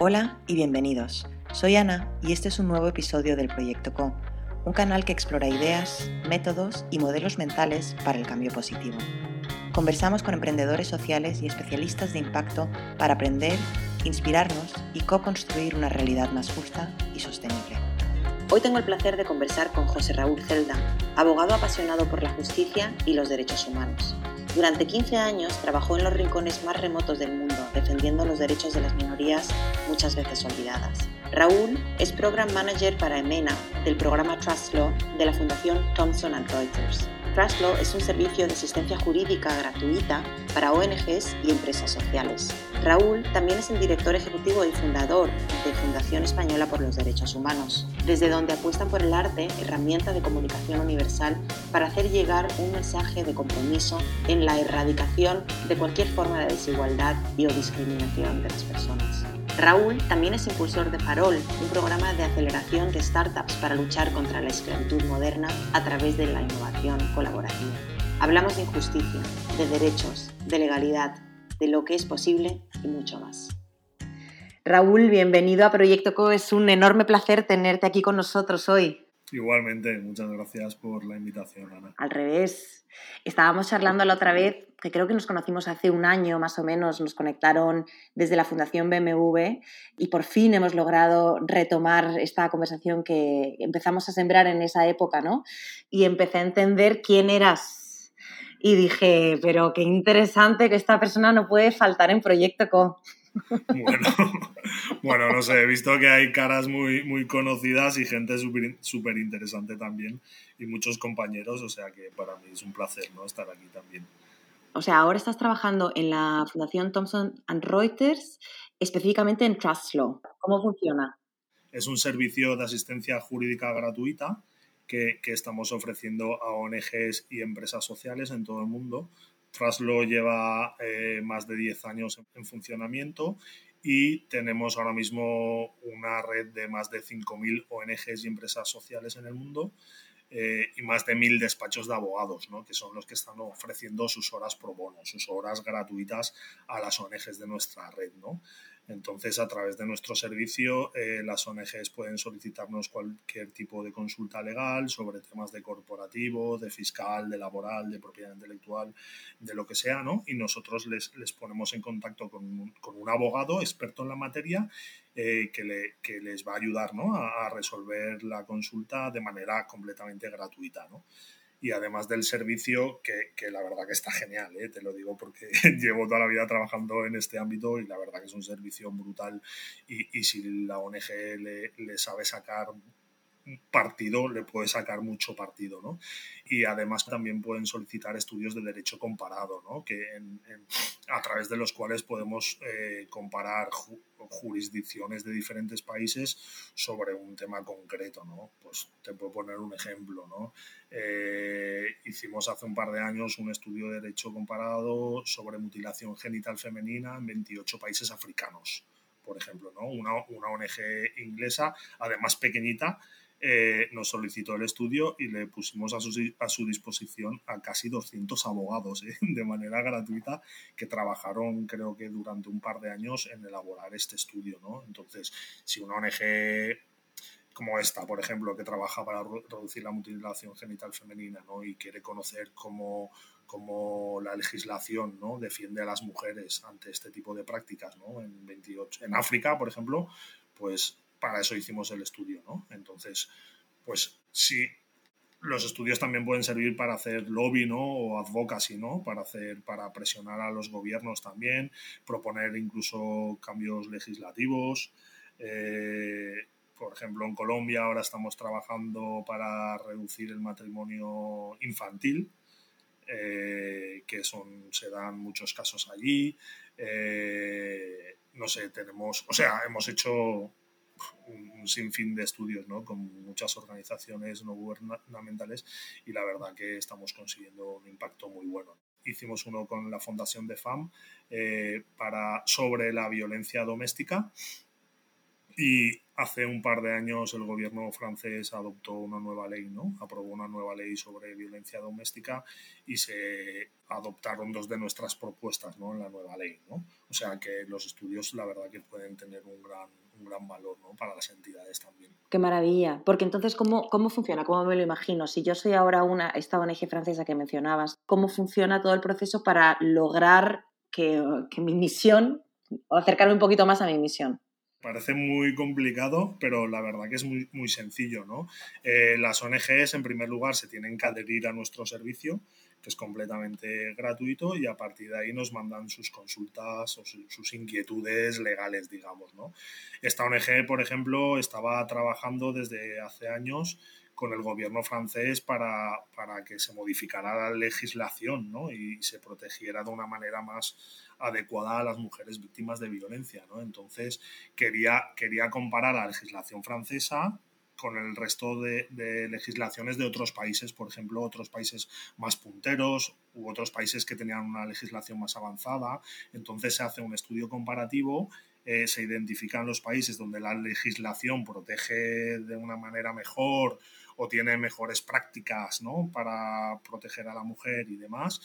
Hola y bienvenidos. Soy Ana y este es un nuevo episodio del Proyecto Co, un canal que explora ideas, métodos y modelos mentales para el cambio positivo. Conversamos con emprendedores sociales y especialistas de impacto para aprender, inspirarnos y co-construir una realidad más justa y sostenible. Hoy tengo el placer de conversar con José Raúl Celda, abogado apasionado por la justicia y los derechos humanos. Durante 15 años trabajó en los rincones más remotos del mundo, defendiendo los derechos de las minorías muchas veces olvidadas. Raúl es Program Manager para EMENA del programa Trust Law de la Fundación Thomson Reuters. Trust Law es un servicio de asistencia jurídica gratuita para ONGs y empresas sociales. Raúl también es el director ejecutivo y fundador de Fundación Española por los Derechos Humanos, desde donde apuestan por el arte, herramienta de comunicación universal para hacer llegar un mensaje de compromiso en la erradicación de cualquier forma de desigualdad y o discriminación de las personas. Raúl también es impulsor de Farol, un programa de aceleración de startups para luchar contra la esclavitud moderna a través de la innovación colaborativa. Hablamos de injusticia, de derechos, de legalidad, de lo que es posible y mucho más. Raúl, bienvenido a Proyecto Co. Es un enorme placer tenerte aquí con nosotros hoy. Igualmente, muchas gracias por la invitación, Ana. Al revés, estábamos charlando la otra vez, que creo que nos conocimos hace un año más o menos, nos conectaron desde la Fundación BMW y por fin hemos logrado retomar esta conversación que empezamos a sembrar en esa época, ¿no? Y empecé a entender quién eras. Y dije, pero qué interesante que esta persona no puede faltar en Proyecto Co. Bueno, bueno, no sé, he visto que hay caras muy, muy conocidas y gente súper interesante también y muchos compañeros, o sea que para mí es un placer ¿no? estar aquí también. O sea, ahora estás trabajando en la Fundación Thomson Reuters, específicamente en Trust Law. ¿Cómo funciona? Es un servicio de asistencia jurídica gratuita que, que estamos ofreciendo a ONGs y empresas sociales en todo el mundo Trustlaw lleva eh, más de 10 años en, funcionamiento y tenemos ahora mismo una red de más de 5.000 ONGs y empresas sociales en el mundo eh, y más de 1.000 despachos de abogados, ¿no? que son los que están ofreciendo sus horas pro bono, sus horas gratuitas a las ONGs de nuestra red. ¿no? Entonces, a través de nuestro servicio, eh, las ONGs pueden solicitarnos cualquier tipo de consulta legal sobre temas de corporativo, de fiscal, de laboral, de propiedad intelectual, de lo que sea, ¿no? Y nosotros les, les ponemos en contacto con un, con un, abogado experto en la materia eh, que, le, que, les va a ayudar a, a, resolver la consulta de manera completamente gratuita, ¿no? Y además del servicio que, que, la verdad que está genial, ¿eh? te lo digo porque llevo toda la vida trabajando en este ámbito y la verdad que es un servicio brutal y, y si la ONG le, le, sabe sacar partido, le puede sacar mucho partido, ¿no? Y además también pueden solicitar estudios de derecho comparado, ¿no? Que a través de los cuales podemos eh, comparar ju jurisdicciones de diferentes países sobre un tema concreto, ¿no? Pues te puedo poner un ejemplo, ¿no? Eh, hicimos hace un par de años un estudio de derecho comparado sobre mutilación genital femenina en 28 países africanos, por ejemplo, ¿no? Una, una ONG inglesa, además pequeñita, eh, nos solicitó el estudio y le pusimos a su, a su disposición a casi 200 abogados ¿eh? de manera gratuita que trabajaron creo que durante un par de años en elaborar este estudio. ¿no? Entonces, si una ONG como esta, por ejemplo, que trabaja para reducir la mutilación genital femenina ¿no? y quiere conocer cómo, cómo la legislación ¿no? defiende a las mujeres ante este tipo de prácticas ¿no? en, 28, en África, por ejemplo, pues para eso hicimos el estudio, ¿no? Entonces, pues sí, los estudios también pueden servir para hacer lobby, ¿no? O advocacy, ¿no? Para hacer, para presionar a los gobiernos también, proponer incluso cambios legislativos. Eh, por ejemplo, en Colombia ahora estamos trabajando para reducir el matrimonio infantil, eh, que son, se dan muchos casos allí. Eh, no sé, tenemos, o sea, hemos hecho un, sinfín de estudios ¿no? con muchas organizaciones no gubernamentales y la verdad que estamos consiguiendo un impacto muy bueno. Hicimos uno con la Fundación de FAM eh, para, sobre la violencia doméstica y hace un par de años el gobierno francés adoptó una nueva ley, ¿no? Aprobó una nueva ley sobre violencia doméstica y se adoptaron dos de nuestras propuestas, ¿no? En la nueva ley, ¿no? O sea que los estudios, la verdad, que pueden tener un gran, un gran valor, ¿no? Para las entidades también. Qué maravilla. Porque entonces, ¿cómo, cómo funciona? ¿Cómo me lo imagino? Si yo soy ahora una, esta ONG francesa que mencionabas, ¿cómo funciona todo el proceso para lograr que, que mi misión, o acercarme un poquito más a mi misión? Parece muy complicado, pero la verdad que es muy, muy sencillo, ¿no? Eh, las ONGs, en primer lugar, se tienen que adherir a nuestro servicio, que es completamente gratuito, y a partir de ahí nos mandan sus consultas o sus inquietudes legales, digamos, ¿no? Esta ONG, por ejemplo, estaba trabajando desde hace años con el gobierno francés para, para que se modificara la legislación ¿no? y se protegiera de una manera más adecuada a las mujeres víctimas de violencia. ¿no? Entonces, quería, quería comparar la legislación francesa con el resto de, legislaciones de otros países, por ejemplo, otros países más punteros u otros países que tenían una legislación más avanzada. Entonces se hace un estudio comparativo, eh, se identifican los países donde la legislación protege de una manera mejor o tiene mejores prácticas ¿no? para proteger a la mujer y demás,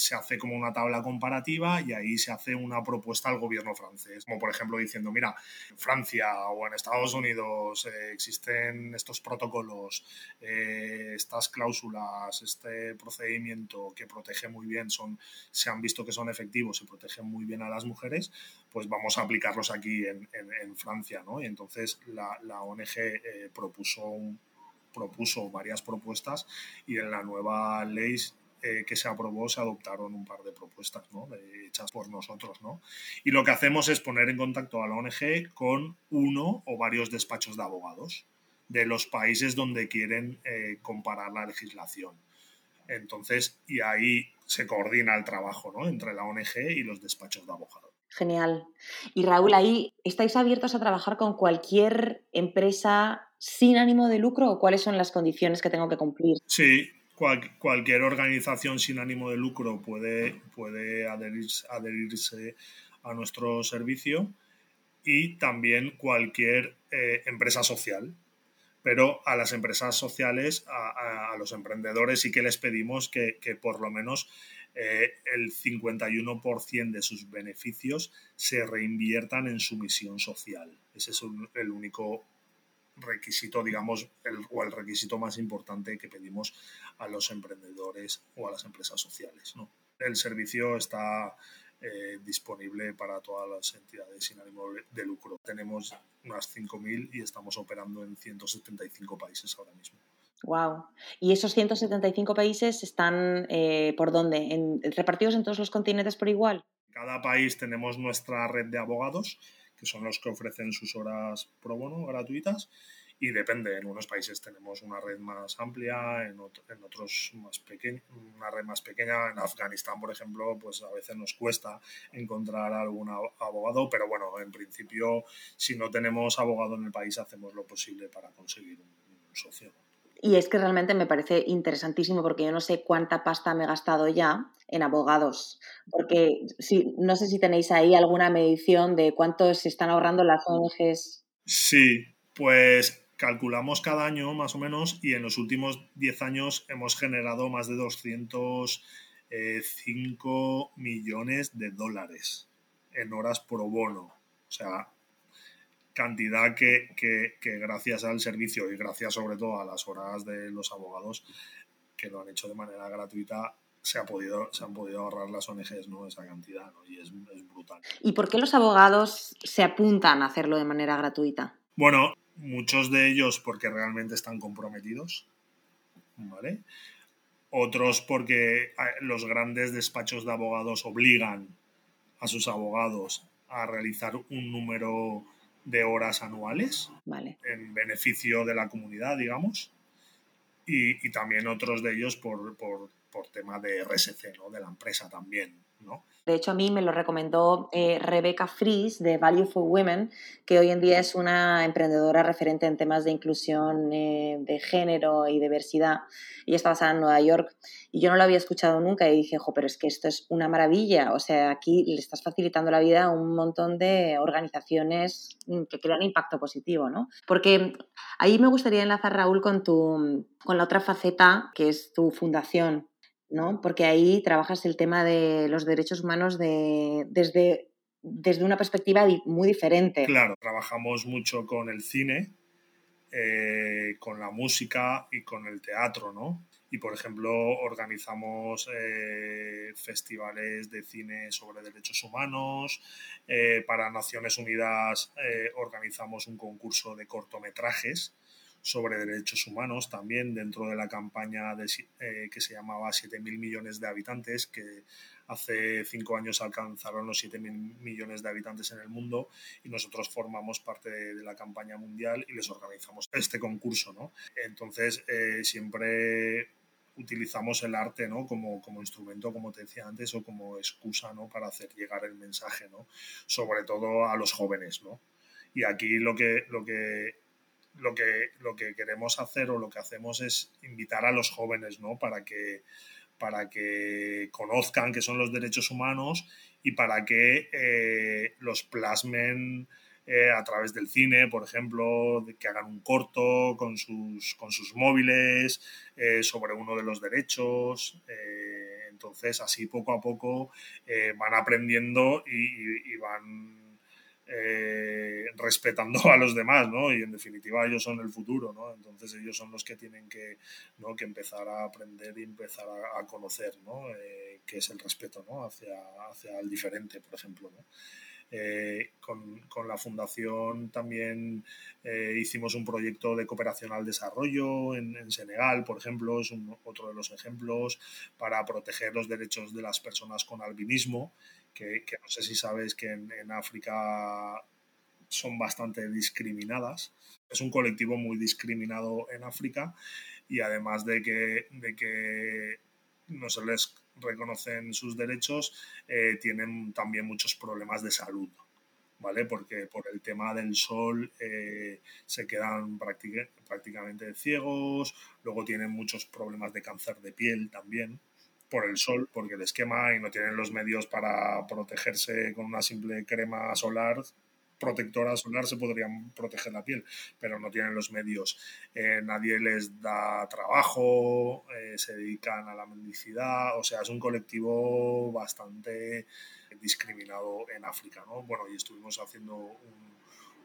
se hace como una tabla comparativa y ahí se hace una propuesta al gobierno francés, como por ejemplo diciendo, mira, en Francia o en Estados Unidos eh, existen estos protocolos, eh, estas cláusulas, este procedimiento que protege muy bien, son, se han visto que son efectivos y protegen muy bien a las mujeres, pues vamos a aplicarlos aquí en, Francia, ¿no? Y entonces la, ONG eh, propuso propuso varias propuestas y en la nueva ley eh, que se aprobó se adoptaron un par de propuestas ¿no? hechas por nosotros. ¿no? Y lo que hacemos es poner en contacto a la ONG con uno o varios despachos de abogados de los países donde quieren eh, comparar la legislación. Entonces, y ahí se coordina el trabajo ¿no? entre la ONG y los despachos de abogados. Genial. Y Raúl, ahí estáis abiertos a trabajar con cualquier empresa sin ánimo de lucro o cuáles son las condiciones que tengo que cumplir? Sí, cualquier organización sin ánimo de lucro puede, puede adherirse, adherirse a nuestro servicio y también cualquier eh, empresa social. Pero a las empresas sociales, a, los emprendedores, sí que les pedimos que, por lo menos eh, el 51% de sus beneficios se reinviertan en su misión social. Ese es el único requisito, digamos, el, o el requisito más importante que pedimos a los emprendedores o a las empresas sociales. ¿no? El servicio está eh, disponible para todas las entidades sin ánimo de lucro. Tenemos unas 5.000 y estamos operando en 175 países ahora mismo. Wow. ¿Y esos 175 países están eh, por dónde? ¿En, ¿Repartidos en todos los continentes por igual? Cada país tenemos nuestra red de abogados que son los que ofrecen sus horas pro bono gratuitas y depende, en unos países tenemos una red más amplia, en, en otros más pequeña, una red más pequeña, en Afganistán, por ejemplo, pues a veces nos cuesta encontrar algún abogado, pero bueno, en principio, si no tenemos abogado en el país, hacemos lo posible para conseguir un socio. Y es que realmente me parece interesantísimo porque yo no sé cuánta pasta me he gastado ya en abogados, porque si, no sé si tenéis ahí alguna medición de cuánto se están ahorrando las ONGs. Sí, pues calculamos cada año más o menos y en los últimos 10 años hemos generado más de 205 millones de dólares en horas pro bono. O sea, cantidad que, gracias al servicio y gracias sobre todo a las horas de los abogados que lo han hecho de manera gratuita, se, ha podido, se han podido ahorrar las ONGs ¿no? esa cantidad y es, brutal. ¿Y por qué los abogados se apuntan a hacerlo de manera gratuita? Bueno, muchos de ellos porque realmente están comprometidos, ¿vale? Otros porque ah, los grandes despachos de abogados obligan a sus abogados a realizar un número de horas anuales en beneficio de la comunidad, digamos, y, también otros de ellos por, por, por, tema de RSC, ¿no? de la empresa también. De hecho, a mí me lo recomendó eh, Rebecca Fries de Value for Women, que hoy en día es una emprendedora referente en temas de inclusión eh, de género y diversidad. Ella está basada en Nueva York y yo no la había escuchado nunca y dije, jo, pero es que esto es una maravilla. O sea, aquí le estás facilitando la vida a un montón de organizaciones mm, que crean impacto positivo, ¿no? Porque ahí me gustaría enlazar, Raúl, con, tu, con la otra faceta, que es tu fundación, ¿no? Porque ahí trabajas el tema de los derechos humanos de, desde, desde una perspectiva muy diferente. Claro, trabajamos mucho con el cine, eh, con la música y con el teatro, ¿no? Y, por ejemplo, organizamos eh, festivales de cine sobre derechos humanos. Eh, para Naciones Unidas organizamos un concurso de cortometrajes sobre derechos humanos también dentro de la campaña eh, que se llamaba 7.000 millones de habitantes, que hace cinco años alcanzaron los 7.000 millones de habitantes en el mundo y nosotros formamos parte de, la campaña mundial y les organizamos este concurso. ¿no? Entonces, eh, siempre utilizamos el arte ¿no? como, como, instrumento, como te decía antes, o como excusa ¿no? para hacer llegar el mensaje, ¿no? sobre todo a los jóvenes. ¿no? Y aquí lo que, lo que lo que, lo que queremos hacer o lo que hacemos es invitar a los jóvenes, ¿no? Para que, para que conozcan qué son los derechos humanos y para que eh, los plasmen eh, a través del cine, por ejemplo, que hagan un corto con sus, con sus móviles eh, sobre uno de los derechos. entonces, así poco a poco van aprendiendo y van eh, respetando a los demás, ¿no? Y en definitiva ellos son el futuro, ¿no? Entonces ellos son los que tienen que, ¿no? que empezar a aprender y empezar a, conocer, ¿no? Eh, es el respeto, ¿no? Hacia, hacia el diferente, por ejemplo, ¿no? Eh, con, con, la fundación también hicimos un proyecto de cooperación al desarrollo en, en Senegal, por ejemplo, es otro de los ejemplos para proteger los derechos de las personas con albinismo que, no sé si sabes que en, África son bastante discriminadas. Es un colectivo muy discriminado en África y además de que, de que no se les reconocen sus derechos, eh, tienen también muchos problemas de salud. ¿Vale? Porque por el tema del sol eh, se quedan prácticamente ciegos, luego tienen muchos problemas de cáncer de piel también, por el sol, porque les quema y no tienen los medios para protegerse con una simple crema solar protectora solar se podrían proteger la piel, pero no tienen los medios. Eh, nadie les da trabajo, eh, se dedican a la mendicidad, o sea, es un colectivo bastante discriminado en África, ¿no? Bueno, y estuvimos haciendo un,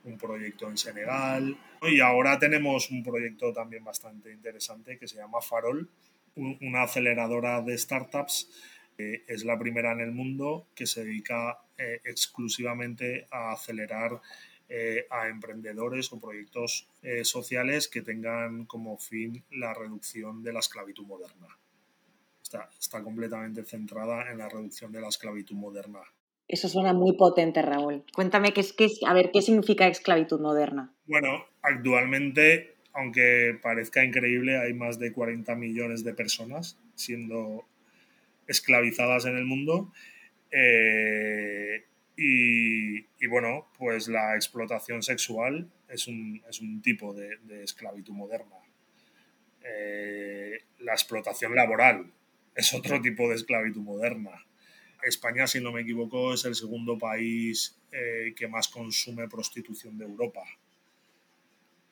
un proyecto en Senegal y ahora tenemos un proyecto también bastante interesante que se llama Farol, una aceleradora de startups. Es la primera en el mundo que se dedica eh, exclusivamente a acelerar eh, a emprendedores o proyectos eh, sociales que tengan como fin la reducción de la esclavitud moderna. Está, está completamente centrada en la reducción de la esclavitud moderna. Eso suena muy potente, Raúl. Cuéntame qué es, qué a ver, qué significa esclavitud moderna. Bueno, actualmente aunque parezca increíble, hay más de 40 millones de personas siendo esclavizadas en el mundo. Eh, y, bueno, pues la explotación sexual es un, tipo de, esclavitud moderna. Eh, la explotación laboral es otro tipo de esclavitud moderna. España, si no me equivoco, es el segundo país eh, que más consume prostitución de Europa.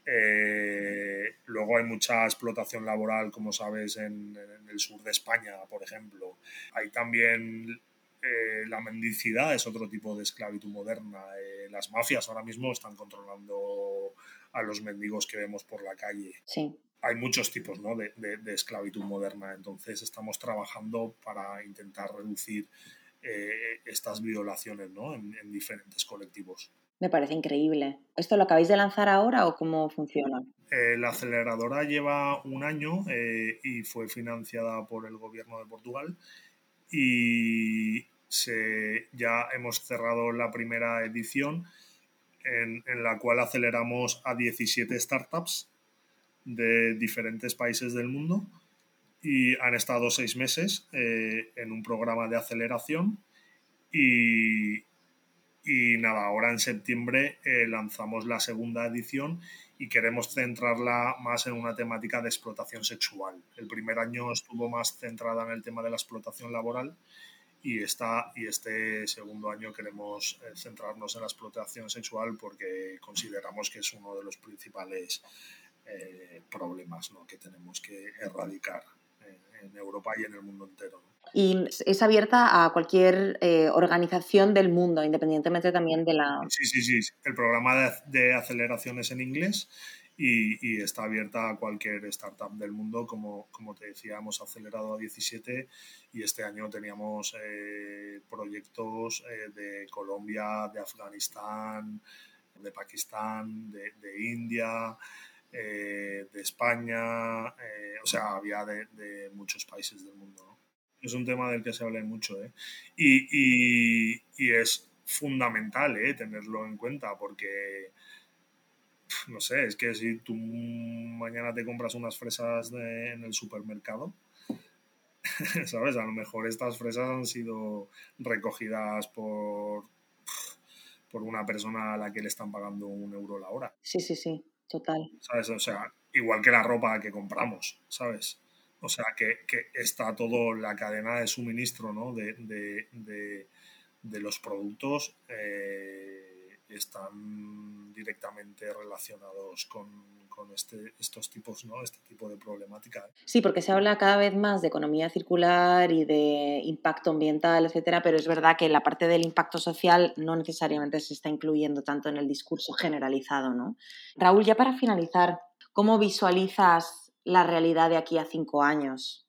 Eh, luego hay mucha explotación laboral, como sabes, en, el sur de España, por ejemplo. Hay también eh, la mendicidad, es otro tipo de esclavitud moderna. Eh, las mafias ahora mismo están controlando a los mendigos que vemos por la calle. Sí. Hay muchos tipos ¿no? de, esclavitud moderna, entonces estamos trabajando para intentar reducir estas violaciones ¿no? en diferentes colectivos. Me parece increíble. ¿Esto lo acabáis de lanzar ahora o cómo funciona? Eh, la aceleradora lleva un año eh, y fue financiada por el gobierno de Portugal y ya hemos cerrado la primera edición en, la cual aceleramos a 17 startups de diferentes países del mundo y han estado seis meses eh, en un programa de aceleración Y, y nada, ahora en septiembre eh, lanzamos la segunda edición y queremos centrarla más en una temática de explotación sexual. El primer año estuvo más centrada en el tema de la explotación laboral y, y este segundo año queremos eh, centrarnos en la explotación sexual porque consideramos que es uno de los principales eh, problemas ¿no? que tenemos que erradicar en Europa y en el mundo entero. Y es abierta a cualquier eh, organización del mundo, independientemente también de la... Sí, sí, sí. El programa de, aceleración es en inglés y, está abierta a cualquier startup del mundo. Como, como te decía, hemos acelerado a 17 y este año teníamos eh, proyectos eh, de Colombia, de Afganistán, de Pakistán, de, de India. Eh, de España, eh, o sea, había de, muchos países del mundo. Es un tema del que se habla mucho, ¿eh? y, es fundamental tenerlo en cuenta porque, no sé, es que si tú mañana te compras unas fresas en el supermercado, ¿sabes? A lo mejor estas fresas han sido recogidas por, por una persona a la que le están pagando un euro la hora. Sí, sí, sí total. ¿Sabes? O sea, igual que la ropa que compramos, ¿sabes? O sea, que, está todo la cadena de suministro, ¿no? De, los productos eh, están directamente relacionados con, este, estos tipos, ¿no? Este tipo de problemática. Sí, porque se habla cada vez más de economía circular y de impacto ambiental, etcétera, pero es verdad que la parte del impacto social no necesariamente se está incluyendo tanto en el discurso generalizado, ¿no? Raúl, ya para finalizar, ¿cómo visualizas la realidad de aquí a cinco años?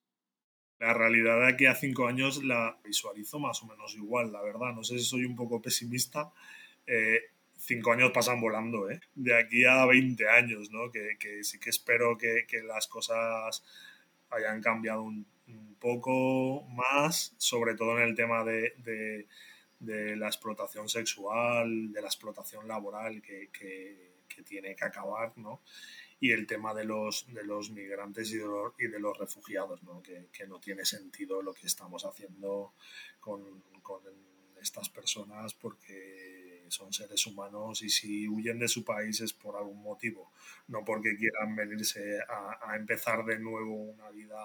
La realidad de aquí a cinco años la visualizo más o menos igual, la verdad. No sé si soy un poco pesimista. Eh, cinco años pasan volando, ¿eh? De aquí a 20 años, ¿no? Que, sí que espero que, las cosas hayan cambiado un, poco más, sobre todo en el tema de, la explotación sexual, de la explotación laboral que, tiene que acabar, ¿no? Y el tema de los, de los migrantes y de los, y de los refugiados, ¿no? Que, no tiene sentido lo que estamos haciendo con, con estas personas porque son seres humanos y si huyen de su país es por algún motivo, no porque quieran venirse a, empezar de nuevo una vida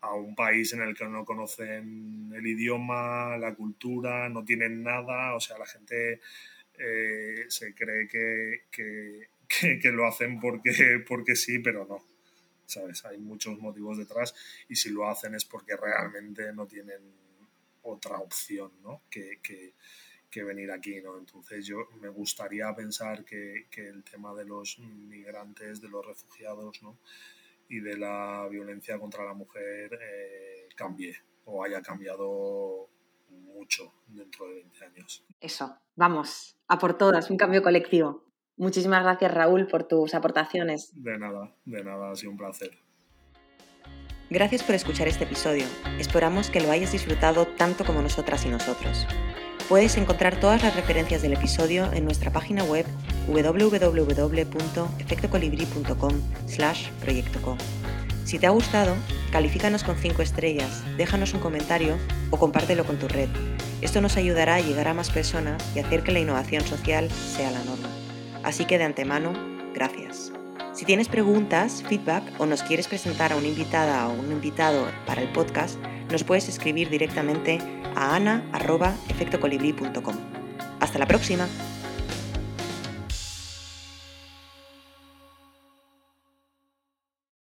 a un país en el que no conocen el idioma, la cultura, no tienen nada, o sea, la gente eh, se cree que, que, lo hacen porque, porque sí, pero no. ¿Sabes? Hay muchos motivos detrás y si lo hacen es porque realmente no tienen otra opción, ¿no? Que, que, que venir aquí, ¿no? Entonces yo me gustaría pensar que, el tema de los migrantes, de los refugiados, ¿no? Y de la violencia contra la mujer eh, cambie o haya cambiado mucho dentro de 20 años. Eso, vamos, a por todas, un cambio colectivo. Muchísimas gracias Raúl por tus aportaciones. De nada, de nada, ha sido un placer. Gracias por escuchar este episodio. Esperamos que lo hayas disfrutado tanto como nosotras y nosotros. Puedes encontrar todas las referencias del episodio en nuestra página web www.efectocolibri.com slash proyectoco. Si te ha gustado, califícanos con 5 estrellas, déjanos un comentario o compártelo con tu red. Esto nos ayudará a llegar a más personas y hacer que la innovación social sea la norma. Así que de antemano, gracias. Tienes preguntas, feedback o nos quieres presentar a una invitada o un invitado para el podcast, nos puedes escribir directamente a ana.efectocolibri.com. Hasta la próxima.